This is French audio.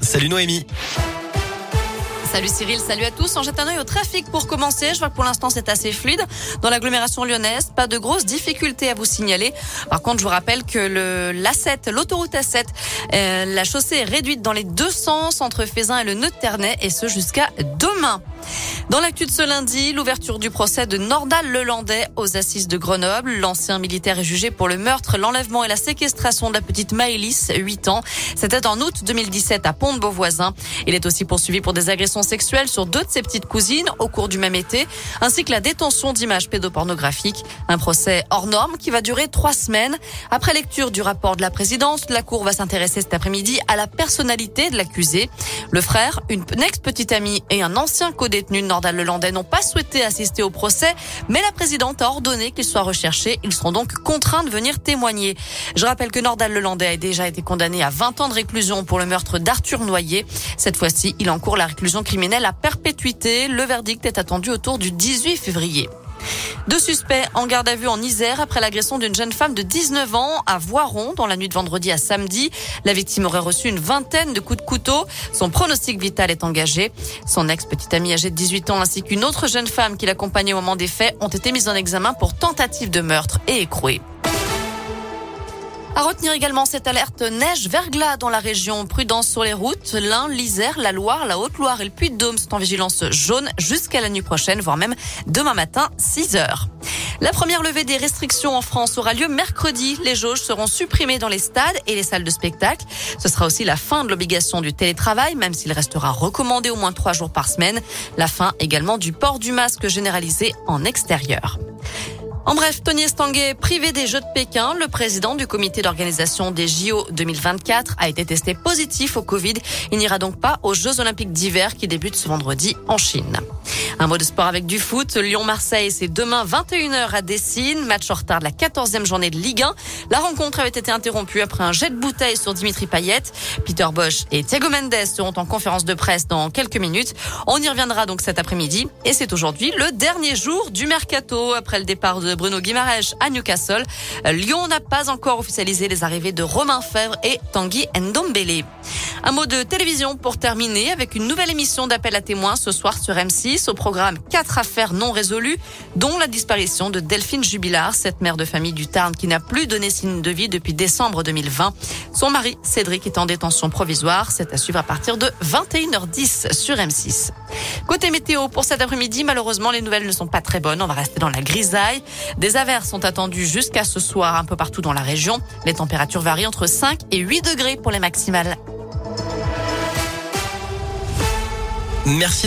Salut Noémie. Salut Cyril, salut à tous. On jette un œil au trafic pour commencer. Je vois que pour l'instant c'est assez fluide. Dans l'agglomération lyonnaise, pas de grosses difficultés à vous signaler. Par contre, je vous rappelle que le l'A7, l'autoroute A7, euh, la chaussée est réduite dans les deux sens entre Fézin et le nœud de Ternay et ce jusqu'à Dans l'actu de ce lundi, l'ouverture du procès de Nordal Lelandais aux assises de Grenoble. L'ancien militaire est jugé pour le meurtre, l'enlèvement et la séquestration de la petite Maëlys, 8 ans. C'était en août 2017 à Pont-de-Beauvoisin. Il est aussi poursuivi pour des agressions sexuelles sur deux de ses petites cousines au cours du même été, ainsi que la détention d'images pédopornographiques. Un procès hors norme qui va durer trois semaines. Après lecture du rapport de la présidence, la Cour va s'intéresser cet après-midi à la personnalité de l'accusé. Le frère, une ex-petite amie et un ancien co-détenu Nordal-Lelandais n'ont pas souhaité assister au procès, mais la présidente a ordonné qu'ils soient recherchés. Ils seront donc contraints de venir témoigner. Je rappelle que Nordal-Lelandais a déjà été condamné à 20 ans de réclusion pour le meurtre d'Arthur Noyer. Cette fois-ci, il encourt la réclusion criminelle à perpétuité. Le verdict est attendu autour du 18 février. Deux suspects en garde à vue en Isère après l'agression d'une jeune femme de 19 ans à Voiron dans la nuit de vendredi à samedi. La victime aurait reçu une vingtaine de coups de couteau. Son pronostic vital est engagé. Son ex-petite amie âgée de 18 ans ainsi qu'une autre jeune femme qui l'accompagnait au moment des faits ont été mises en examen pour tentative de meurtre et écrouée. À retenir également cette alerte neige-verglas dans la région. Prudence sur les routes. L'Ain, l'Isère, la Loire, la Haute-Loire et le Puy-de-Dôme sont en vigilance jaune jusqu'à la nuit prochaine, voire même demain matin, 6 heures. La première levée des restrictions en France aura lieu mercredi. Les jauges seront supprimées dans les stades et les salles de spectacle. Ce sera aussi la fin de l'obligation du télétravail, même s'il restera recommandé au moins trois jours par semaine. La fin également du port du masque généralisé en extérieur. En bref, Tony Estanguet, privé des Jeux de Pékin, le président du comité d'organisation des JO 2024 a été testé positif au Covid. Il n'ira donc pas aux Jeux olympiques d'hiver qui débutent ce vendredi en Chine. Un mot de sport avec du foot. Lyon-Marseille, c'est demain 21h à Dessine. Match en retard de la 14e journée de Ligue 1. La rencontre avait été interrompue après un jet de bouteille sur Dimitri Payet. Peter Bosch et Thiago Mendes seront en conférence de presse dans quelques minutes. On y reviendra donc cet après-midi. Et c'est aujourd'hui le dernier jour du mercato après le départ de Bruno Guimaraes à Newcastle. Lyon n'a pas encore officialisé les arrivées de Romain Fèvre et Tanguy Ndombele. Un mot de télévision pour terminer avec une nouvelle émission d'appel à témoins ce soir sur M6 au programme quatre affaires non résolues, dont la disparition de Delphine Jubilard, cette mère de famille du Tarn qui n'a plus donné signe de vie depuis décembre 2020. Son mari, Cédric, est en détention provisoire. C'est à suivre à partir de 21h10 sur M6. Côté météo, pour cet après-midi, malheureusement, les nouvelles ne sont pas très bonnes. On va rester dans la grisaille. Des averses sont attendues jusqu'à ce soir un peu partout dans la région. Les températures varient entre 5 et 8 degrés pour les maximales. Merci.